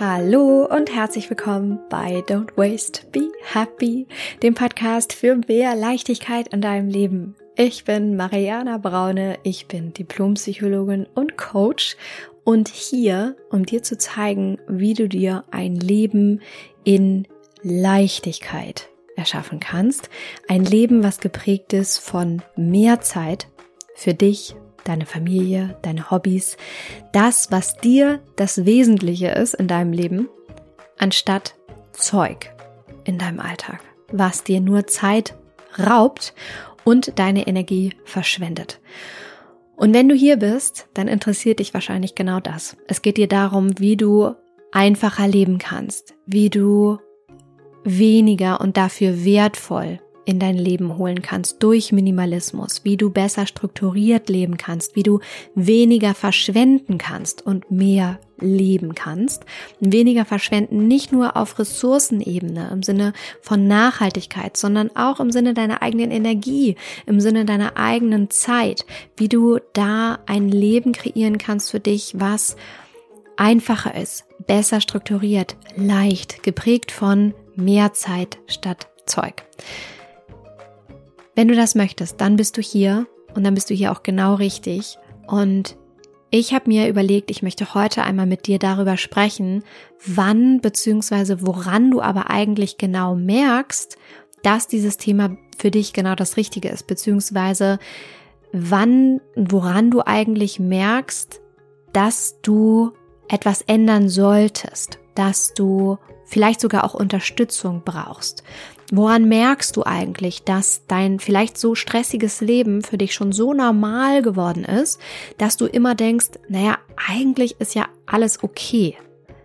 Hallo und herzlich willkommen bei Don't Waste, Be Happy, dem Podcast für mehr Leichtigkeit in deinem Leben. Ich bin Mariana Braune, ich bin Diplompsychologin und Coach und hier, um dir zu zeigen, wie du dir ein Leben in Leichtigkeit erschaffen kannst. Ein Leben, was geprägt ist von mehr Zeit für dich, deine Familie, deine Hobbys, das, was dir das Wesentliche ist in deinem Leben, anstatt Zeug in deinem Alltag, was dir nur Zeit raubt und deine Energie verschwendet. Und wenn du hier bist, dann interessiert dich wahrscheinlich genau das. Es geht dir darum, wie du einfacher leben kannst, wie du weniger und dafür wertvoll in dein Leben holen kannst durch Minimalismus, wie du besser strukturiert leben kannst, wie du weniger verschwenden kannst und mehr leben kannst. Weniger verschwenden nicht nur auf Ressourcenebene im Sinne von Nachhaltigkeit, sondern auch im Sinne deiner eigenen Energie, im Sinne deiner eigenen Zeit, wie du da ein Leben kreieren kannst für dich, was einfacher ist, besser strukturiert, leicht, geprägt von mehr Zeit statt Zeug. Wenn du das möchtest, dann bist du hier und dann bist du hier auch genau richtig. Und ich habe mir überlegt, ich möchte heute einmal mit dir darüber sprechen, wann bzw. woran du aber eigentlich genau merkst, dass dieses Thema für dich genau das Richtige ist, beziehungsweise wann, woran du eigentlich merkst, dass du etwas ändern solltest, dass du vielleicht sogar auch Unterstützung brauchst. Woran merkst du eigentlich, dass dein vielleicht so stressiges Leben für dich schon so normal geworden ist, dass du immer denkst, naja, eigentlich ist ja alles okay.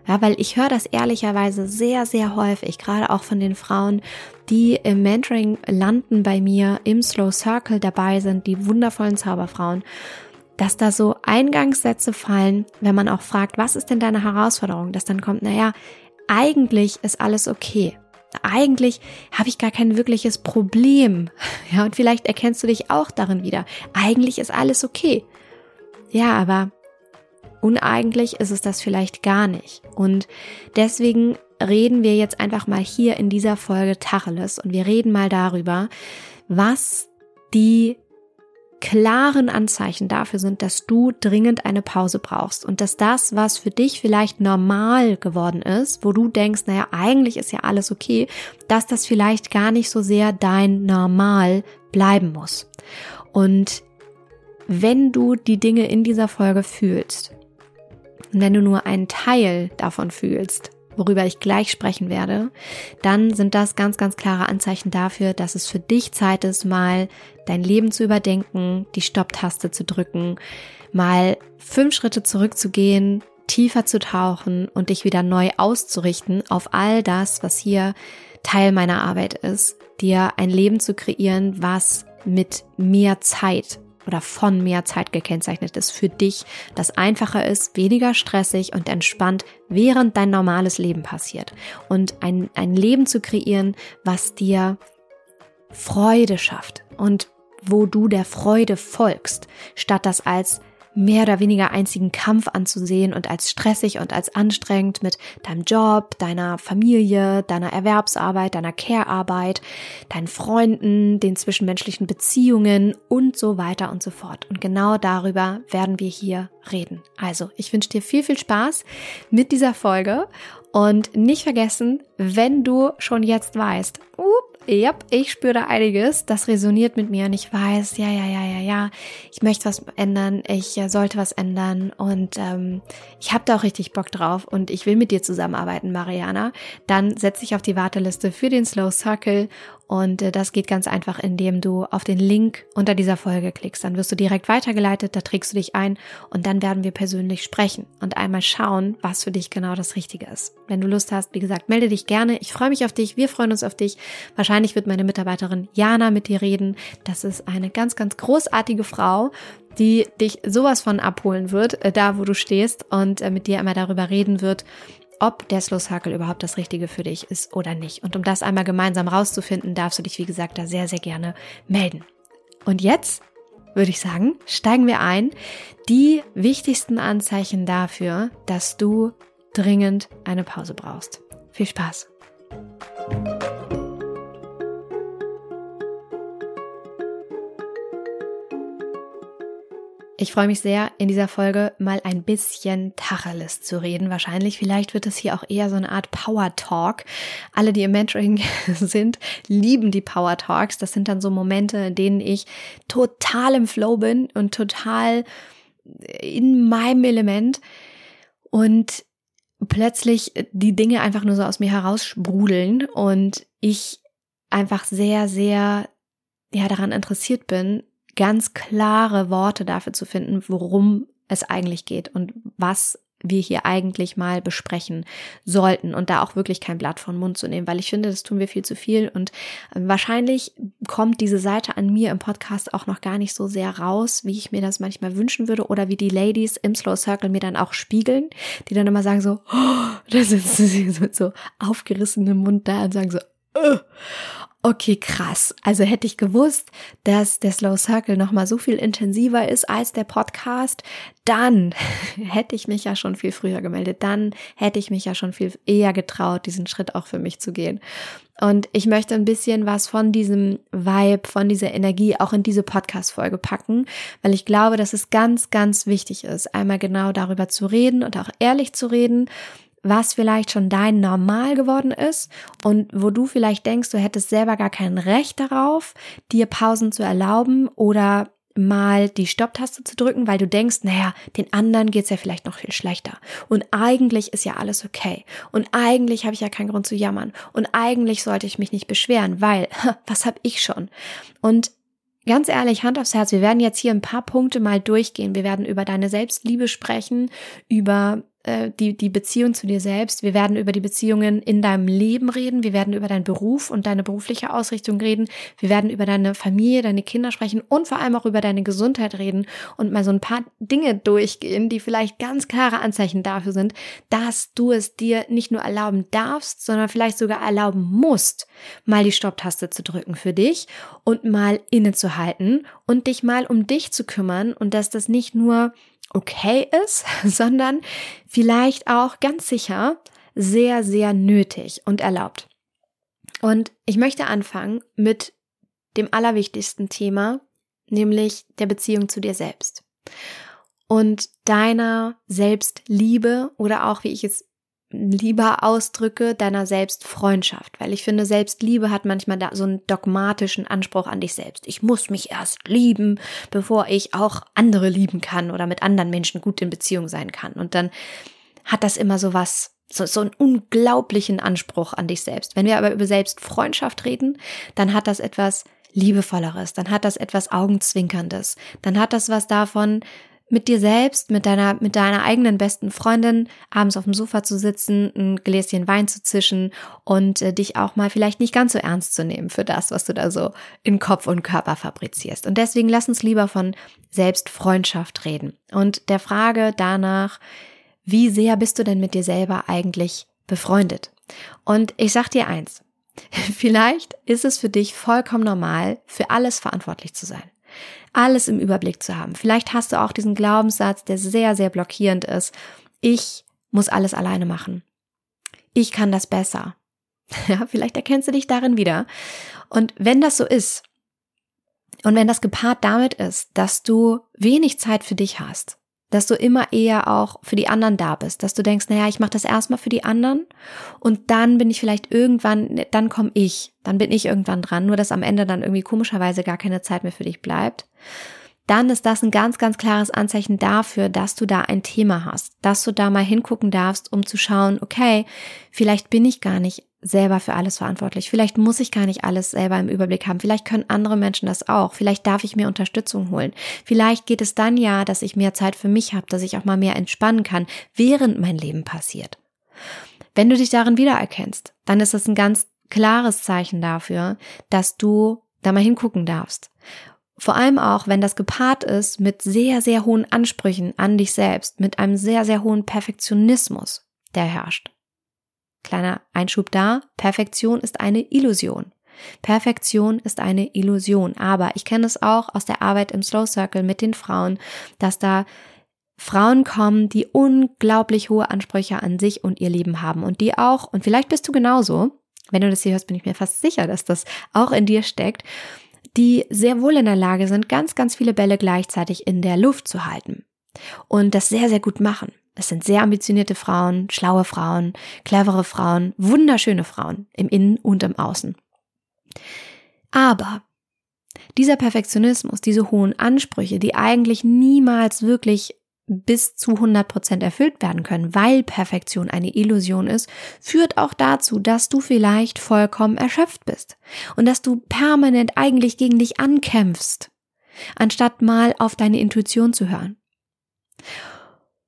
Ja, weil ich höre das ehrlicherweise sehr, sehr häufig, gerade auch von den Frauen, die im Mentoring landen bei mir im Slow Circle dabei sind, die wundervollen Zauberfrauen, dass da so Eingangssätze fallen, wenn man auch fragt, was ist denn deine Herausforderung, dass dann kommt, naja, eigentlich ist alles okay eigentlich habe ich gar kein wirkliches Problem. Ja, und vielleicht erkennst du dich auch darin wieder. Eigentlich ist alles okay. Ja, aber uneigentlich ist es das vielleicht gar nicht. Und deswegen reden wir jetzt einfach mal hier in dieser Folge Tacheles und wir reden mal darüber, was die klaren Anzeichen dafür sind, dass du dringend eine Pause brauchst und dass das, was für dich vielleicht normal geworden ist, wo du denkst, naja, eigentlich ist ja alles okay, dass das vielleicht gar nicht so sehr dein Normal bleiben muss. Und wenn du die Dinge in dieser Folge fühlst, und wenn du nur einen Teil davon fühlst, worüber ich gleich sprechen werde, dann sind das ganz, ganz klare Anzeichen dafür, dass es für dich Zeit ist, mal dein Leben zu überdenken, die Stopptaste zu drücken, mal fünf Schritte zurückzugehen, tiefer zu tauchen und dich wieder neu auszurichten auf all das, was hier Teil meiner Arbeit ist, dir ein Leben zu kreieren, was mit mehr Zeit oder von mehr Zeit gekennzeichnet ist für dich, das einfacher ist, weniger stressig und entspannt, während dein normales Leben passiert. Und ein, ein Leben zu kreieren, was dir Freude schafft und wo du der Freude folgst, statt das als mehr oder weniger einzigen Kampf anzusehen und als stressig und als anstrengend mit deinem Job, deiner Familie, deiner Erwerbsarbeit, deiner Care-Arbeit, deinen Freunden, den zwischenmenschlichen Beziehungen und so weiter und so fort. Und genau darüber werden wir hier reden. Also, ich wünsche dir viel, viel Spaß mit dieser Folge und nicht vergessen, wenn du schon jetzt weißt, uh, ja, ich spüre da einiges, das resoniert mit mir und ich weiß, ja, ja, ja, ja, ja, ich möchte was ändern, ich äh, sollte was ändern. Und ähm, ich habe da auch richtig Bock drauf. Und ich will mit dir zusammenarbeiten, Mariana, dann setz dich auf die Warteliste für den Slow Circle und äh, das geht ganz einfach, indem du auf den Link unter dieser Folge klickst. Dann wirst du direkt weitergeleitet, da trägst du dich ein und dann werden wir persönlich sprechen und einmal schauen, was für dich genau das Richtige ist. Wenn du Lust hast, wie gesagt, melde dich gerne. Ich freue mich auf dich, wir freuen uns auf dich. Wahrscheinlich wird meine Mitarbeiterin Jana mit dir reden. Das ist eine ganz, ganz großartige Frau, die dich sowas von abholen wird, äh, da wo du stehst und äh, mit dir einmal darüber reden wird, ob der Slow Circle überhaupt das Richtige für dich ist oder nicht. Und um das einmal gemeinsam rauszufinden, darfst du dich, wie gesagt, da sehr, sehr gerne melden. Und jetzt würde ich sagen, steigen wir ein. Die wichtigsten Anzeichen dafür, dass du dringend eine Pause brauchst. Viel Spaß! Ich freue mich sehr, in dieser Folge mal ein bisschen Tacheles zu reden. Wahrscheinlich, vielleicht wird es hier auch eher so eine Art Power Talk. Alle, die im Mentoring sind, lieben die Power Talks. Das sind dann so Momente, in denen ich total im Flow bin und total in meinem Element und plötzlich die Dinge einfach nur so aus mir heraussprudeln und ich einfach sehr, sehr ja daran interessiert bin, ganz klare Worte dafür zu finden, worum es eigentlich geht und was wir hier eigentlich mal besprechen sollten und da auch wirklich kein Blatt von Mund zu nehmen, weil ich finde, das tun wir viel zu viel und ähm, wahrscheinlich kommt diese Seite an mir im Podcast auch noch gar nicht so sehr raus, wie ich mir das manchmal wünschen würde oder wie die Ladies im Slow Circle mir dann auch spiegeln, die dann immer sagen so, oh, da sitzen sie mit so aufgerissenem Mund da und sagen so, okay, krass. Also hätte ich gewusst, dass der Slow Circle nochmal so viel intensiver ist als der Podcast, dann hätte ich mich ja schon viel früher gemeldet. Dann hätte ich mich ja schon viel eher getraut, diesen Schritt auch für mich zu gehen. Und ich möchte ein bisschen was von diesem Vibe, von dieser Energie auch in diese Podcast-Folge packen, weil ich glaube, dass es ganz, ganz wichtig ist, einmal genau darüber zu reden und auch ehrlich zu reden was vielleicht schon dein Normal geworden ist und wo du vielleicht denkst, du hättest selber gar kein Recht darauf, dir Pausen zu erlauben oder mal die Stopptaste zu drücken, weil du denkst, naja, den anderen geht's ja vielleicht noch viel schlechter. Und eigentlich ist ja alles okay. Und eigentlich habe ich ja keinen Grund zu jammern. Und eigentlich sollte ich mich nicht beschweren, weil, was habe ich schon? Und Ganz ehrlich, Hand aufs Herz, wir werden jetzt hier ein paar Punkte mal durchgehen. Wir werden über deine Selbstliebe sprechen, über äh, die, die Beziehung zu dir selbst. Wir werden über die Beziehungen in deinem Leben reden. Wir werden über deinen Beruf und deine berufliche Ausrichtung reden. Wir werden über deine Familie, deine Kinder sprechen und vor allem auch über deine Gesundheit reden und mal so ein paar Dinge durchgehen, die vielleicht ganz klare Anzeichen dafür sind, dass du es dir nicht nur erlauben darfst, sondern vielleicht sogar erlauben musst, mal die Stopptaste zu drücken für dich und mal innezuhalten und dich mal um dich zu kümmern und dass das nicht nur okay ist, sondern vielleicht auch ganz sicher sehr, sehr nötig und erlaubt. Und ich möchte anfangen mit dem allerwichtigsten Thema, nämlich der Beziehung zu dir selbst und deiner Selbstliebe oder auch, wie ich es lieber ausdrücke, deiner Selbstfreundschaft, weil ich finde, Selbstliebe hat manchmal da so einen dogmatischen Anspruch an dich selbst. Ich muss mich erst lieben, bevor ich auch andere lieben kann oder mit anderen Menschen gut in Beziehung sein kann. Und dann hat das immer so was, so, so einen unglaublichen Anspruch an dich selbst. Wenn wir aber über Selbstfreundschaft reden, dann hat das etwas Liebevolleres, dann hat das etwas Augenzwinkerndes, dann hat das was davon, mit dir selbst, mit deiner, mit deiner eigenen besten Freundin abends auf dem Sofa zu sitzen, ein Gläschen Wein zu zischen und äh, dich auch mal vielleicht nicht ganz so ernst zu nehmen für das, was du da so in Kopf und Körper fabrizierst. Und deswegen lass uns lieber von Selbstfreundschaft reden und der Frage danach, wie sehr bist du denn mit dir selber eigentlich befreundet? Und ich sag dir eins, vielleicht ist es für dich vollkommen normal, für alles verantwortlich zu sein alles im Überblick zu haben. Vielleicht hast du auch diesen Glaubenssatz, der sehr, sehr blockierend ist. Ich muss alles alleine machen. Ich kann das besser. Ja, vielleicht erkennst du dich darin wieder. Und wenn das so ist, und wenn das gepaart damit ist, dass du wenig Zeit für dich hast, dass du immer eher auch für die anderen da bist, dass du denkst, naja, ich mache das erstmal für die anderen und dann bin ich vielleicht irgendwann, dann komme ich, dann bin ich irgendwann dran, nur dass am Ende dann irgendwie komischerweise gar keine Zeit mehr für dich bleibt, dann ist das ein ganz, ganz klares Anzeichen dafür, dass du da ein Thema hast, dass du da mal hingucken darfst, um zu schauen, okay, vielleicht bin ich gar nicht selber für alles verantwortlich. Vielleicht muss ich gar nicht alles selber im Überblick haben. Vielleicht können andere Menschen das auch. Vielleicht darf ich mir Unterstützung holen. Vielleicht geht es dann ja, dass ich mehr Zeit für mich habe, dass ich auch mal mehr entspannen kann, während mein Leben passiert. Wenn du dich darin wiedererkennst, dann ist das ein ganz klares Zeichen dafür, dass du da mal hingucken darfst. Vor allem auch, wenn das gepaart ist mit sehr, sehr hohen Ansprüchen an dich selbst, mit einem sehr, sehr hohen Perfektionismus, der herrscht. Kleiner Einschub da, Perfektion ist eine Illusion. Perfektion ist eine Illusion. Aber ich kenne es auch aus der Arbeit im Slow Circle mit den Frauen, dass da Frauen kommen, die unglaublich hohe Ansprüche an sich und ihr Leben haben und die auch, und vielleicht bist du genauso, wenn du das hier hörst, bin ich mir fast sicher, dass das auch in dir steckt, die sehr wohl in der Lage sind, ganz, ganz viele Bälle gleichzeitig in der Luft zu halten und das sehr, sehr gut machen. Es sind sehr ambitionierte Frauen, schlaue Frauen, clevere Frauen, wunderschöne Frauen im Innen und im Außen. Aber dieser Perfektionismus, diese hohen Ansprüche, die eigentlich niemals wirklich bis zu 100 Prozent erfüllt werden können, weil Perfektion eine Illusion ist, führt auch dazu, dass du vielleicht vollkommen erschöpft bist und dass du permanent eigentlich gegen dich ankämpfst, anstatt mal auf deine Intuition zu hören.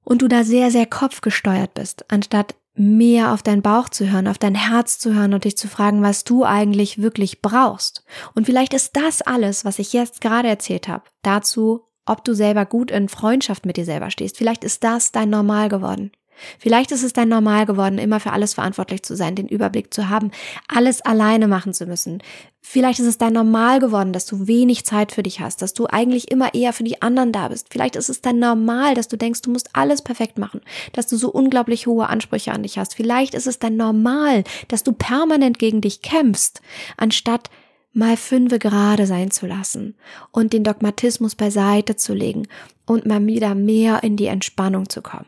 Und du da sehr, sehr kopfgesteuert bist, anstatt mehr auf deinen Bauch zu hören, auf dein Herz zu hören und dich zu fragen, was du eigentlich wirklich brauchst. Und vielleicht ist das alles, was ich jetzt gerade erzählt habe, dazu ob du selber gut in Freundschaft mit dir selber stehst. Vielleicht ist das dein Normal geworden. Vielleicht ist es dein Normal geworden, immer für alles verantwortlich zu sein, den Überblick zu haben, alles alleine machen zu müssen. Vielleicht ist es dein Normal geworden, dass du wenig Zeit für dich hast, dass du eigentlich immer eher für die anderen da bist. Vielleicht ist es dein Normal, dass du denkst, du musst alles perfekt machen, dass du so unglaublich hohe Ansprüche an dich hast. Vielleicht ist es dein Normal, dass du permanent gegen dich kämpfst, anstatt mal fünfe gerade sein zu lassen und den Dogmatismus beiseite zu legen und mal wieder mehr in die Entspannung zu kommen.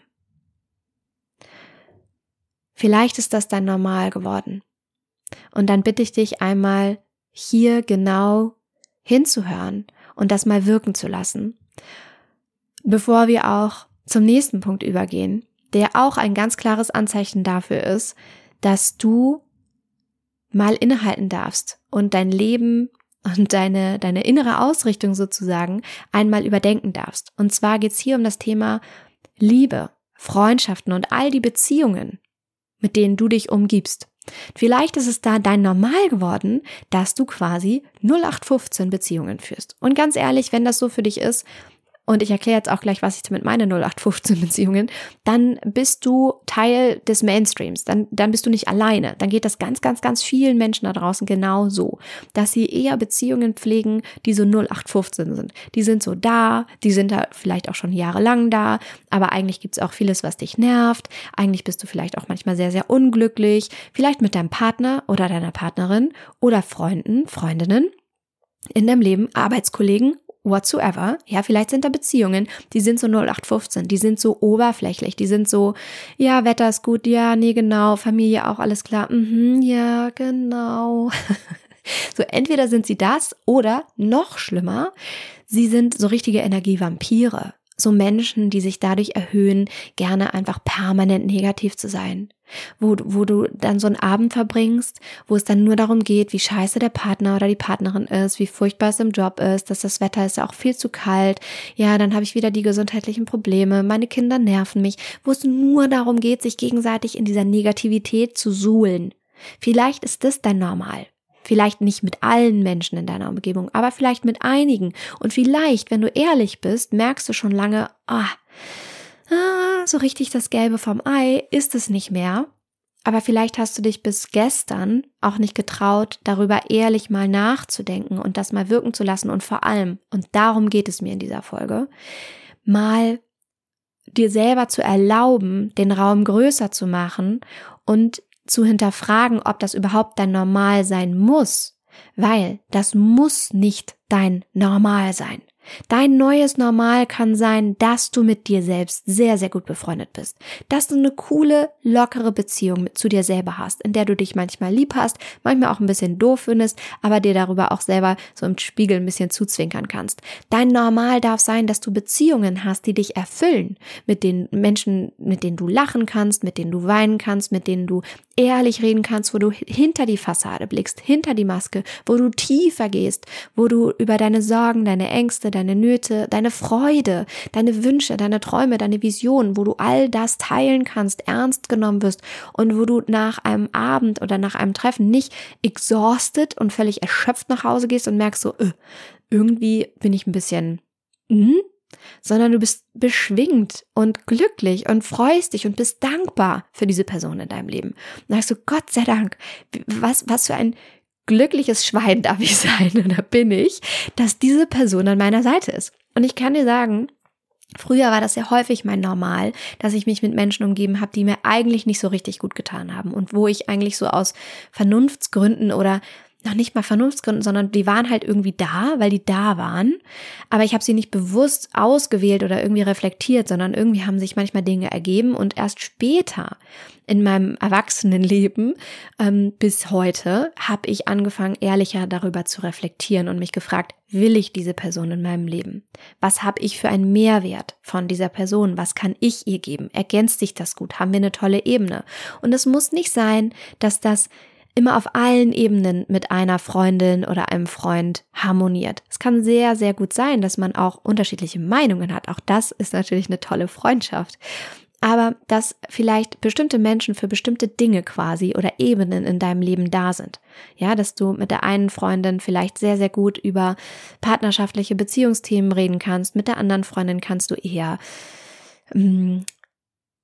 Vielleicht ist das dann normal geworden. Und dann bitte ich dich einmal hier genau hinzuhören und das mal wirken zu lassen, bevor wir auch zum nächsten Punkt übergehen, der auch ein ganz klares Anzeichen dafür ist, dass du mal innehalten darfst und dein Leben und deine, deine innere Ausrichtung sozusagen einmal überdenken darfst. Und zwar geht's hier um das Thema Liebe, Freundschaften und all die Beziehungen, mit denen du dich umgibst. Vielleicht ist es da dein Normal geworden, dass du quasi 0815 Beziehungen führst. Und ganz ehrlich, wenn das so für dich ist, und ich erkläre jetzt auch gleich, was ich damit meine 0815 Beziehungen, dann bist du Teil des Mainstreams, dann, dann bist du nicht alleine. Dann geht das ganz, ganz, ganz vielen Menschen da draußen genau so, dass sie eher Beziehungen pflegen, die so 0815 sind. Die sind so da, die sind da vielleicht auch schon jahrelang da, aber eigentlich gibt's auch vieles, was dich nervt. Eigentlich bist du vielleicht auch manchmal sehr, sehr unglücklich, vielleicht mit deinem Partner oder deiner Partnerin oder Freunden, Freundinnen in deinem Leben, Arbeitskollegen whatsoever. Ja, vielleicht sind da Beziehungen, die sind so 0815, die sind so oberflächlich, die sind so, ja, Wetter ist gut, ja, nee, genau, Familie auch, alles klar, mhm, ja, genau. so, entweder sind sie das oder noch schlimmer, sie sind so richtige Energievampire so Menschen, die sich dadurch erhöhen, gerne einfach permanent negativ zu sein. Wo, wo du dann so einen Abend verbringst, wo es dann nur darum geht, wie scheiße der Partner oder die Partnerin ist, wie furchtbar es im Job ist, dass das Wetter ist ja auch viel zu kalt. Ja, dann habe ich wieder die gesundheitlichen Probleme, meine Kinder nerven mich, wo es nur darum geht, sich gegenseitig in dieser Negativität zu suhlen. Vielleicht ist das dein Normal. Vielleicht nicht mit allen Menschen in deiner Umgebung, aber vielleicht mit einigen. Und vielleicht, wenn du ehrlich bist, merkst du schon lange, ah, ah so richtig das Gelbe vom Ei ist es nicht mehr. Aber vielleicht hast du dich bis gestern auch nicht getraut, darüber ehrlich mal nachzudenken und das mal wirken zu lassen und vor allem, und darum geht es mir in dieser Folge, mal dir selber zu erlauben, den Raum größer zu machen und zu hinterfragen, ob das überhaupt dein Normal sein muss, weil das muss nicht dein Normal sein. Dein neues Normal kann sein, dass du mit dir selbst sehr, sehr gut befreundet bist. Dass du eine coole, lockere Beziehung zu dir selber hast, in der du dich manchmal lieb hast, manchmal auch ein bisschen doof findest, aber dir darüber auch selber so im Spiegel ein bisschen zuzwinkern kannst. Dein Normal darf sein, dass du Beziehungen hast, die dich erfüllen, mit den Menschen, mit denen du lachen kannst, mit denen du weinen kannst, mit denen du ehrlich reden kannst, wo du hinter die Fassade blickst, hinter die Maske, wo du tiefer gehst, wo du über deine Sorgen, deine Ängste, deine Nöte, deine Freude, deine Wünsche, deine Träume, deine Visionen, wo du all das teilen kannst, ernst genommen wirst und wo du nach einem Abend oder nach einem Treffen nicht exhausted und völlig erschöpft nach Hause gehst und merkst so, öh, irgendwie bin ich ein bisschen, hm? sondern du bist beschwingt und glücklich und freust dich und bist dankbar für diese Person in deinem Leben. Und sagst du, Gott sei Dank, was, was für ein glückliches Schwein darf ich sein oder bin ich, dass diese Person an meiner Seite ist. Und ich kann dir sagen, Früher war das sehr häufig mein Normal, dass ich mich mit Menschen umgeben habe, die mir eigentlich nicht so richtig gut getan haben und wo ich eigentlich so aus Vernunftsgründen oder noch nicht mal Vernunftsgründen, sondern die waren halt irgendwie da, weil die da waren. Aber ich habe sie nicht bewusst ausgewählt oder irgendwie reflektiert, sondern irgendwie haben sich manchmal Dinge ergeben und erst später in meinem Erwachsenenleben ähm, bis heute habe ich angefangen, ehrlicher darüber zu reflektieren und mich gefragt, will ich diese Person in meinem Leben? Was habe ich für einen Mehrwert von dieser Person? Was kann ich ihr geben? Ergänzt sich das gut? Haben wir eine tolle Ebene? Und es muss nicht sein, dass das immer auf allen Ebenen mit einer Freundin oder einem Freund harmoniert. Es kann sehr, sehr gut sein, dass man auch unterschiedliche Meinungen hat. Auch das ist natürlich eine tolle Freundschaft. Aber dass vielleicht bestimmte Menschen für bestimmte Dinge quasi oder Ebenen in deinem Leben da sind. Ja, dass du mit der einen Freundin vielleicht sehr, sehr gut über partnerschaftliche Beziehungsthemen reden kannst. Mit der anderen Freundin kannst du eher mm,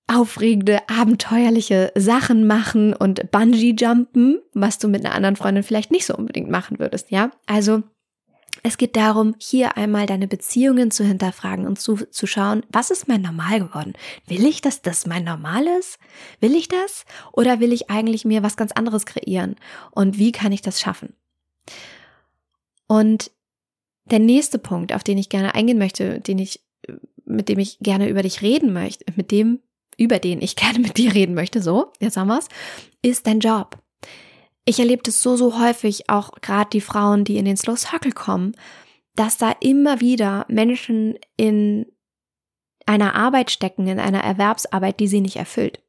aufregende, abenteuerliche Sachen machen und Bungee jumpen, was du mit einer anderen Freundin vielleicht nicht so unbedingt machen würdest, ja? Also, es geht darum, hier einmal deine Beziehungen zu hinterfragen und zu, zu schauen, was ist mein Normal geworden? Will ich, dass das mein Normal ist? Will ich das? Oder will ich eigentlich mir was ganz anderes kreieren? Und wie kann ich das schaffen? Und der nächste Punkt, auf den ich gerne eingehen möchte, den ich, mit dem ich gerne über dich reden möchte, mit dem über den ich gerne mit dir reden möchte, so, jetzt haben wir's, ist dein Job. Ich erlebe das so, so häufig, auch gerade die Frauen, die in den Slow Circle kommen, dass da immer wieder Menschen in einer Arbeit stecken, in einer Erwerbsarbeit, die sie nicht erfüllt.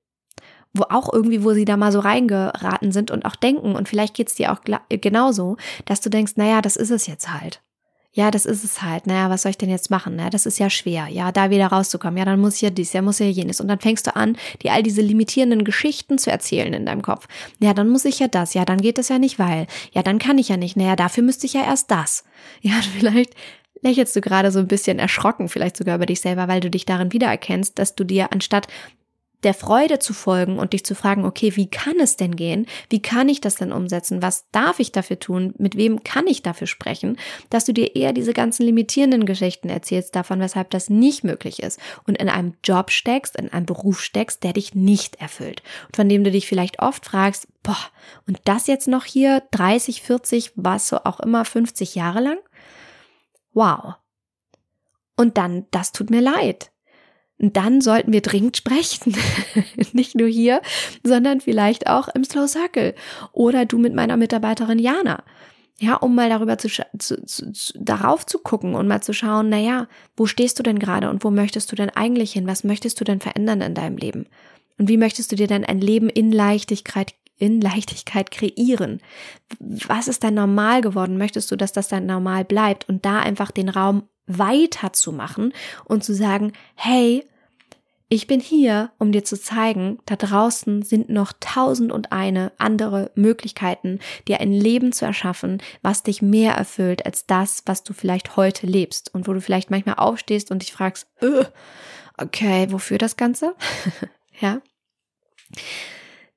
Wo auch irgendwie, wo sie da mal so reingeraten sind und auch denken, und vielleicht geht's dir auch genauso, dass du denkst, naja, das ist es jetzt halt. Ja, das ist es halt. Naja, was soll ich denn jetzt machen? Na, das ist ja schwer. Ja, da wieder rauszukommen. Ja, dann muss ja dies, ja, muss ja jenes. Und dann fängst du an, dir all diese limitierenden Geschichten zu erzählen in deinem Kopf. Ja, dann muss ich ja das. Ja, dann geht das ja nicht, weil. Ja, dann kann ich ja nicht. Naja, dafür müsste ich ja erst das. Ja, vielleicht lächelst du gerade so ein bisschen erschrocken, vielleicht sogar über dich selber, weil du dich darin wiedererkennst, dass du dir anstatt der Freude zu folgen und dich zu fragen, okay, wie kann es denn gehen? Wie kann ich das denn umsetzen? Was darf ich dafür tun? Mit wem kann ich dafür sprechen? Dass du dir eher diese ganzen limitierenden Geschichten erzählst davon, weshalb das nicht möglich ist und in einem Job steckst, in einem Beruf steckst, der dich nicht erfüllt und von dem du dich vielleicht oft fragst, boah, und das jetzt noch hier 30, 40, was so auch immer 50 Jahre lang? Wow. Und dann, das tut mir leid dann sollten wir dringend sprechen. Nicht nur hier, sondern vielleicht auch im Slow Circle oder du mit meiner Mitarbeiterin Jana. Ja, um mal darüber zu, zu, zu, darauf zu gucken und mal zu schauen, na ja, wo stehst du denn gerade und wo möchtest du denn eigentlich hin? Was möchtest du denn verändern in deinem Leben? Und wie möchtest du dir denn ein Leben in Leichtigkeit in Leichtigkeit kreieren? Was ist dein Normal geworden? Möchtest du, dass das dein Normal bleibt und da einfach den Raum weiterzumachen und zu sagen, hey, ich bin hier, um dir zu zeigen, da draußen sind noch tausend und eine andere Möglichkeiten, dir ein Leben zu erschaffen, was dich mehr erfüllt als das, was du vielleicht heute lebst und wo du vielleicht manchmal aufstehst und dich fragst, okay, wofür das Ganze? ja.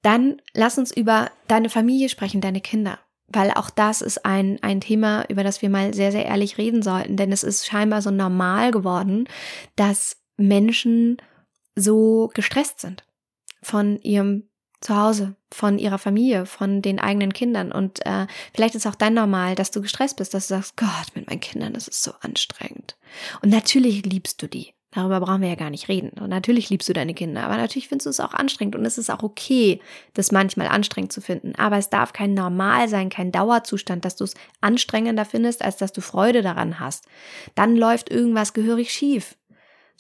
Dann lass uns über deine Familie sprechen, deine Kinder weil auch das ist ein, ein Thema, über das wir mal sehr, sehr ehrlich reden sollten, denn es ist scheinbar so normal geworden, dass Menschen so gestresst sind von ihrem Zuhause, von ihrer Familie, von den eigenen Kindern. Und äh, vielleicht ist auch dein Normal, dass du gestresst bist, dass du sagst, Gott, mit meinen Kindern, das ist so anstrengend. Und natürlich liebst du die. Darüber brauchen wir ja gar nicht reden. Und natürlich liebst du deine Kinder, aber natürlich findest du es auch anstrengend und es ist auch okay, das manchmal anstrengend zu finden. Aber es darf kein Normal sein, kein Dauerzustand, dass du es anstrengender findest, als dass du Freude daran hast. Dann läuft irgendwas gehörig schief.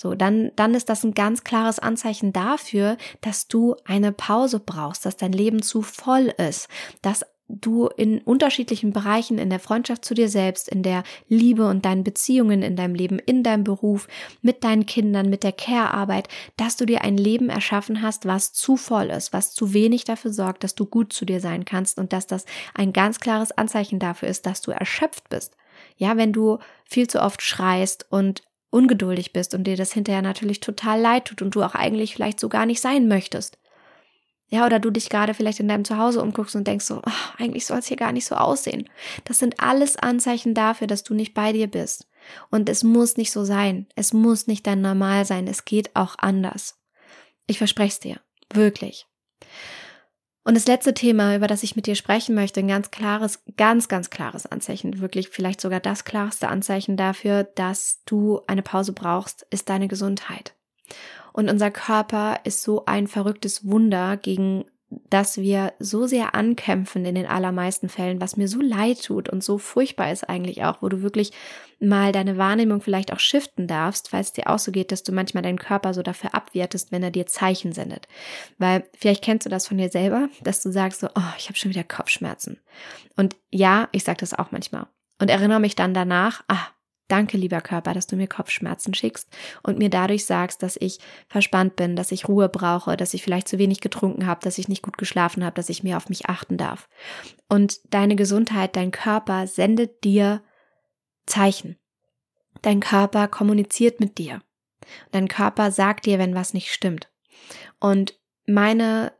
So, dann, dann ist das ein ganz klares Anzeichen dafür, dass du eine Pause brauchst, dass dein Leben zu voll ist, dass du in unterschiedlichen Bereichen in der Freundschaft zu dir selbst, in der Liebe und deinen Beziehungen in deinem Leben, in deinem Beruf, mit deinen Kindern, mit der Care-Arbeit, dass du dir ein Leben erschaffen hast, was zu voll ist, was zu wenig dafür sorgt, dass du gut zu dir sein kannst und dass das ein ganz klares Anzeichen dafür ist, dass du erschöpft bist. Ja, wenn du viel zu oft schreist und ungeduldig bist und dir das hinterher natürlich total leid tut und du auch eigentlich vielleicht so gar nicht sein möchtest. Ja, oder du dich gerade vielleicht in deinem Zuhause umguckst und denkst so, ach, eigentlich soll es hier gar nicht so aussehen. Das sind alles Anzeichen dafür, dass du nicht bei dir bist. Und es muss nicht so sein. Es muss nicht dein Normal sein. Es geht auch anders. Ich verspreche es dir. Wirklich. Und das letzte Thema, über das ich mit dir sprechen möchte, ein ganz klares, ganz, ganz klares Anzeichen, wirklich vielleicht sogar das klarste Anzeichen dafür, dass du eine Pause brauchst, ist deine Gesundheit. Und unser Körper ist so ein verrücktes Wunder gegen dass wir so sehr ankämpfen in den allermeisten Fällen, was mir so leid tut und so furchtbar ist eigentlich auch, wo du wirklich mal deine Wahrnehmung vielleicht auch shiften darfst, falls es dir auch so geht, dass du manchmal deinen Körper so dafür abwertest, wenn er dir Zeichen sendet. Weil vielleicht kennst du das von dir selber, dass du sagst so, oh, ich habe schon wieder Kopfschmerzen. Und ja, ich sage das auch manchmal. Und erinnere mich dann danach, ah, Danke, lieber Körper, dass du mir Kopfschmerzen schickst und mir dadurch sagst, dass ich verspannt bin, dass ich Ruhe brauche, dass ich vielleicht zu wenig getrunken habe, dass ich nicht gut geschlafen habe, dass ich mehr auf mich achten darf. Und deine Gesundheit, dein Körper sendet dir Zeichen. Dein Körper kommuniziert mit dir. Dein Körper sagt dir, wenn was nicht stimmt. Und meine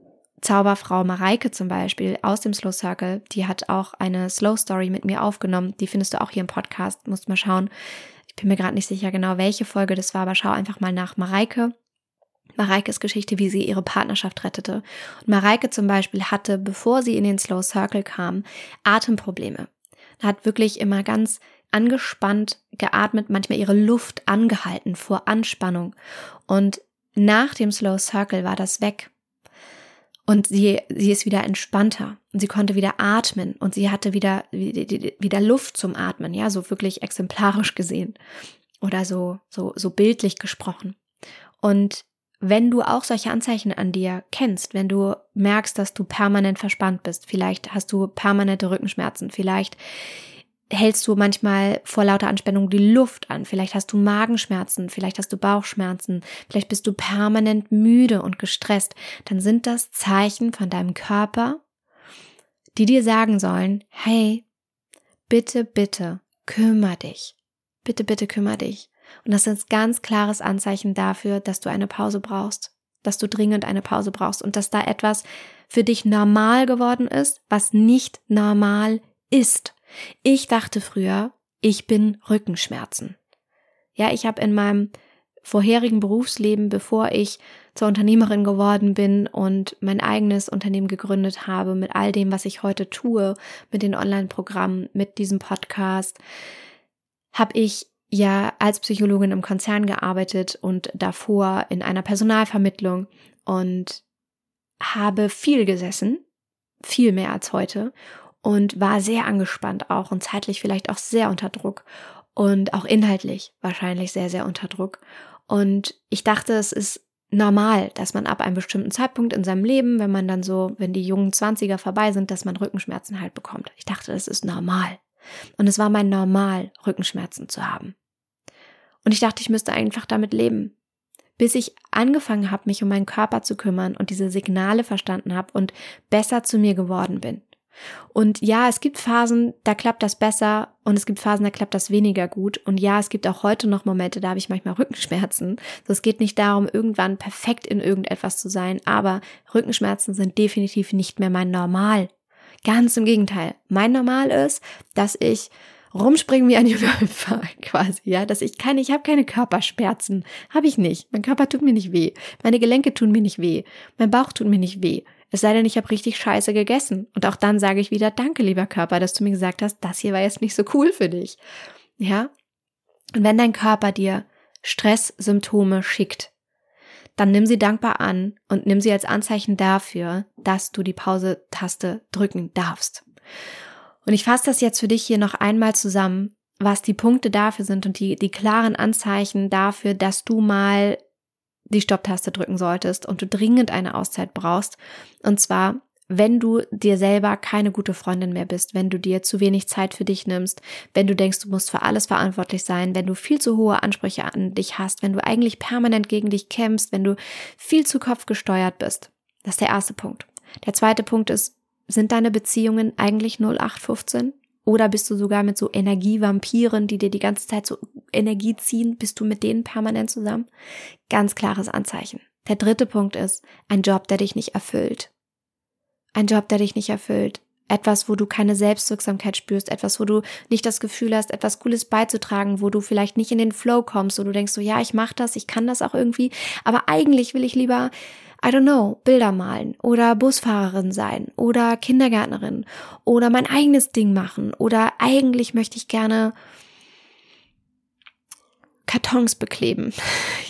Zauberfrau Mareike zum Beispiel aus dem Slow Circle, die hat auch eine Slow Story mit mir aufgenommen. Die findest du auch hier im Podcast. Musst mal schauen. Ich bin mir gerade nicht sicher genau, welche Folge das war, aber schau einfach mal nach Mareike. Mareikes Geschichte, wie sie ihre Partnerschaft rettete. Und Mareike zum Beispiel hatte, bevor sie in den Slow Circle kam, Atemprobleme. Hat wirklich immer ganz angespannt geatmet, manchmal ihre Luft angehalten vor Anspannung. Und nach dem Slow Circle war das weg. Und sie, sie ist wieder entspannter. Und sie konnte wieder atmen. Und sie hatte wieder, wieder Luft zum Atmen, ja, so wirklich exemplarisch gesehen. Oder so, so, so bildlich gesprochen. Und wenn du auch solche Anzeichen an dir kennst, wenn du merkst, dass du permanent verspannt bist, vielleicht hast du permanente Rückenschmerzen, vielleicht hältst du manchmal vor lauter Anspannung die Luft an. Vielleicht hast du Magenschmerzen, vielleicht hast du Bauchschmerzen, vielleicht bist du permanent müde und gestresst. Dann sind das Zeichen von deinem Körper, die dir sagen sollen, hey, bitte, bitte, kümmer dich. Bitte, bitte, kümmer dich. Und das ist ein ganz klares Anzeichen dafür, dass du eine Pause brauchst, dass du dringend eine Pause brauchst und dass da etwas für dich normal geworden ist, was nicht normal ist. Ich dachte früher, ich bin Rückenschmerzen. Ja, ich habe in meinem vorherigen Berufsleben, bevor ich zur Unternehmerin geworden bin und mein eigenes Unternehmen gegründet habe, mit all dem, was ich heute tue, mit den Online-Programmen, mit diesem Podcast, habe ich ja als Psychologin im Konzern gearbeitet und davor in einer Personalvermittlung und habe viel gesessen, viel mehr als heute und war sehr angespannt auch und zeitlich vielleicht auch sehr unter Druck und auch inhaltlich wahrscheinlich sehr, sehr unter Druck. Und ich dachte, es ist normal, dass man ab einem bestimmten Zeitpunkt in seinem Leben, wenn man dann so, wenn die jungen Zwanziger vorbei sind, dass man Rückenschmerzen halt bekommt. Ich dachte, es ist normal. Und es war mein Normal, Rückenschmerzen zu haben. Und ich dachte, ich müsste einfach damit leben. Bis ich angefangen habe, mich um meinen Körper zu kümmern und diese Signale verstanden habe und besser zu mir geworden bin. Und ja, es gibt Phasen, da klappt das besser und es gibt Phasen, da klappt das weniger gut. Und ja, es gibt auch heute noch Momente, da habe ich manchmal Rückenschmerzen. So, es geht nicht darum, irgendwann perfekt in irgendetwas zu sein, aber Rückenschmerzen sind definitiv nicht mehr mein Normal. Ganz im Gegenteil. Mein Normal ist, dass ich rumspringen wie ein Hüpfer quasi, ja, dass ich keine, ich habe keine Körperschmerzen, habe ich nicht. Mein Körper tut mir nicht weh, meine Gelenke tun mir nicht weh, mein Bauch tut mir nicht weh. Es sei denn, ich habe richtig scheiße gegessen. Und auch dann sage ich wieder, danke, lieber Körper, dass du mir gesagt hast, das hier war jetzt nicht so cool für dich. Ja? Und wenn dein Körper dir Stresssymptome schickt, dann nimm sie dankbar an und nimm sie als Anzeichen dafür, dass du die Pause-Taste drücken darfst. Und ich fasse das jetzt für dich hier noch einmal zusammen, was die Punkte dafür sind und die, die klaren Anzeichen dafür, dass du mal die Stopptaste drücken solltest und du dringend eine Auszeit brauchst. Und zwar, wenn du dir selber keine gute Freundin mehr bist, wenn du dir zu wenig Zeit für dich nimmst, wenn du denkst, du musst für alles verantwortlich sein, wenn du viel zu hohe Ansprüche an dich hast, wenn du eigentlich permanent gegen dich kämpfst, wenn du viel zu kopfgesteuert bist. Das ist der erste Punkt. Der zweite Punkt ist, sind deine Beziehungen eigentlich 0815? Oder bist du sogar mit so Energievampiren, die dir die ganze Zeit so Energie ziehen, bist du mit denen permanent zusammen? Ganz klares Anzeichen. Der dritte Punkt ist ein Job, der dich nicht erfüllt. Ein Job, der dich nicht erfüllt. etwas, wo du keine Selbstwirksamkeit spürst, etwas, wo du nicht das Gefühl hast, etwas Cooles beizutragen, wo du vielleicht nicht in den Flow kommst, wo du denkst so, ja, ich mache das, ich kann das auch irgendwie, aber eigentlich will ich lieber, I don't know, Bilder malen oder Busfahrerin sein oder Kindergärtnerin oder mein eigenes Ding machen oder eigentlich möchte ich gerne Kartons bekleben.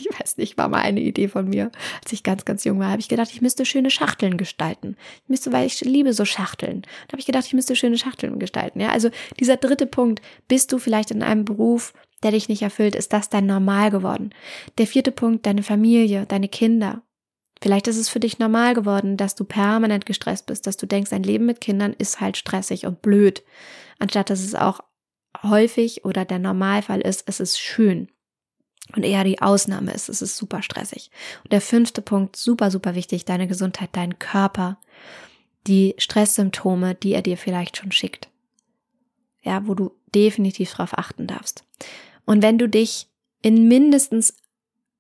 Ich weiß nicht, war mal eine Idee von mir, als ich ganz, ganz jung war. Habe ich gedacht, ich müsste schöne Schachteln gestalten. Ich müsste, weil ich liebe so Schachteln. Da habe ich gedacht, ich müsste schöne Schachteln gestalten. Ja, also dieser dritte Punkt, bist du vielleicht in einem Beruf, der dich nicht erfüllt, ist das dein Normal geworden. Der vierte Punkt, deine Familie, deine Kinder. Vielleicht ist es für dich normal geworden, dass du permanent gestresst bist, dass du denkst, ein Leben mit Kindern ist halt stressig und blöd, anstatt dass es auch häufig oder der Normalfall ist, es ist schön und eher die Ausnahme ist. Es ist super stressig. Und der fünfte Punkt, super, super wichtig, deine Gesundheit, dein Körper, die Stresssymptome, die er dir vielleicht schon schickt. Ja, wo du definitiv drauf achten darfst. Und wenn du dich in mindestens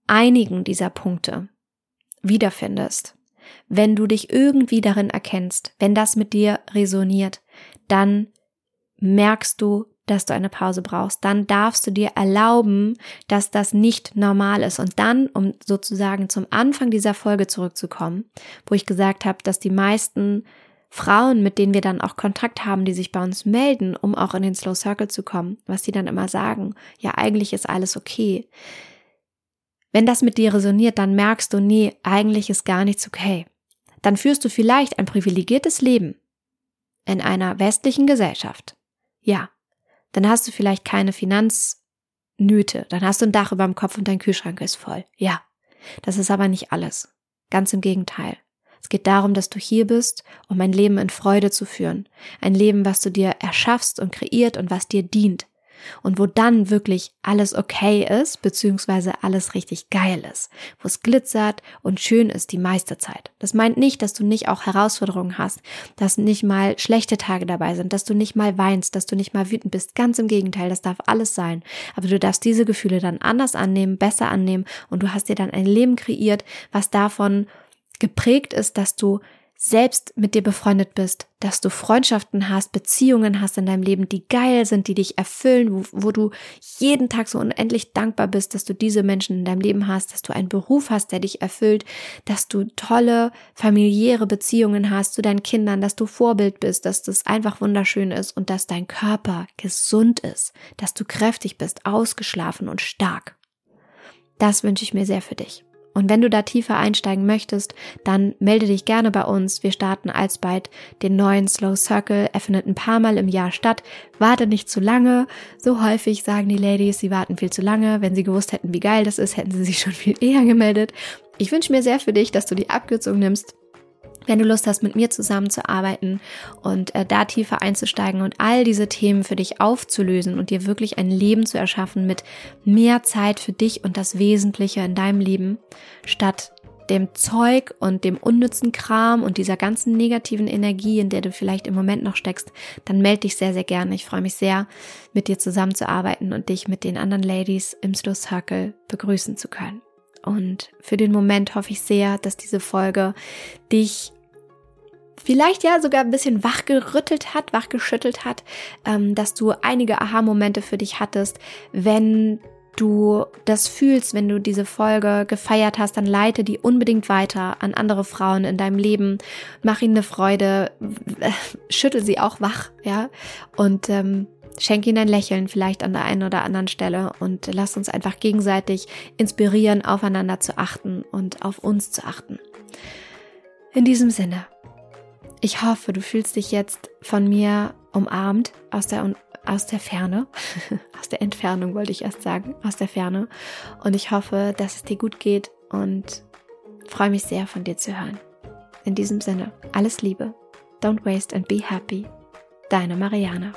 einigen dieser Punkte wiederfindest, wenn du dich irgendwie darin erkennst, wenn das mit dir resoniert, dann merkst du, dass du eine Pause brauchst, dann darfst du dir erlauben, dass das nicht normal ist. Und dann, um sozusagen zum Anfang dieser Folge zurückzukommen, wo ich gesagt habe, dass die meisten Frauen, mit denen wir dann auch Kontakt haben, die sich bei uns melden, um auch in den Slow Circle zu kommen, was die dann immer sagen, ja, eigentlich ist alles okay. Wenn das mit dir resoniert, dann merkst du, nee, eigentlich ist gar nichts okay. Dann führst du vielleicht ein privilegiertes Leben in einer westlichen Gesellschaft. Ja, dann hast du vielleicht keine Finanznöte, dann hast du ein Dach über dem Kopf und dein Kühlschrank ist voll. Ja, das ist aber nicht alles. Ganz im Gegenteil. Es geht darum, dass du hier bist, um ein Leben in Freude zu führen. Ein Leben, was du dir erschaffst und kreiert und was dir dient und wo dann wirklich alles okay ist, beziehungsweise alles richtig geil ist, wo es glitzert und schön ist die meiste Zeit. Das meint nicht, dass du nicht auch Herausforderungen hast, dass nicht mal schlechte Tage dabei sind, dass du nicht mal weinst, dass du nicht mal wütend bist. Ganz im Gegenteil, das darf alles sein. Aber du darfst diese Gefühle dann anders annehmen, besser annehmen und du hast dir dann ein Leben kreiert, was davon geprägt ist, dass du selbst mit dir befreundet bist, dass du Freundschaften hast, Beziehungen hast in deinem Leben, die geil sind, die dich erfüllen, wo, wo, du jeden Tag so unendlich dankbar bist, dass du diese Menschen in deinem Leben hast, dass du einen Beruf hast, der dich erfüllt, dass du tolle familiäre Beziehungen hast zu deinen Kindern, dass du Vorbild bist, dass das einfach wunderschön ist und dass dein Körper gesund ist, dass du kräftig bist, ausgeschlafen und stark. Das wünsche ich mir sehr für dich. Und wenn du da tiefer einsteigen möchtest, dann melde dich gerne bei uns. Wir starten alsbald den neuen Slow Circle. Er findet ein paar Mal im Jahr statt. Warte nicht zu lange. So häufig sagen die Ladies, sie warten viel zu lange. Wenn sie gewusst hätten, wie geil das ist, hätten sie sich schon viel eher gemeldet. Ich wünsche mir sehr für dich, dass du die Abkürzung nimmst wenn du Lust hast, mit mir zusammenzuarbeiten und äh, da tiefer einzusteigen und all diese Themen für dich aufzulösen und dir wirklich ein Leben zu erschaffen mit mehr Zeit für dich und das Wesentliche in deinem Leben, statt dem Zeug und dem unnützen Kram und dieser ganzen negativen Energie, in der du vielleicht im Moment noch steckst, dann melde dich sehr, sehr gerne. Ich freue mich sehr, mit dir zusammenzuarbeiten und dich mit den anderen Ladies im Slow Circle begrüßen zu können. Und für den Moment hoffe ich sehr, dass diese Folge dich vielleicht ja sogar ein bisschen wachgerüttelt hat, wachgeschüttelt hat, ähm, dass du einige Aha-Momente für dich hattest. Wenn du das fühlst, wenn du diese Folge gefeiert hast, dann leite die unbedingt weiter an andere Frauen in deinem Leben. Mach ihnen eine Freude, schüttel sie auch wach, ja. Und ähm, Schenk ihnen ein Lächeln vielleicht an der einen oder anderen Stelle und lass uns einfach gegenseitig inspirieren, aufeinander zu achten und auf uns zu achten. In diesem Sinne, ich hoffe, du fühlst dich jetzt von mir umarmt aus der, aus der Ferne, aus der Entfernung wollte ich erst sagen, aus der Ferne. Und ich hoffe, dass es dir gut geht und freue mich sehr von dir zu hören. In diesem Sinne, alles Liebe, don't waste and be happy. Deine Mariana.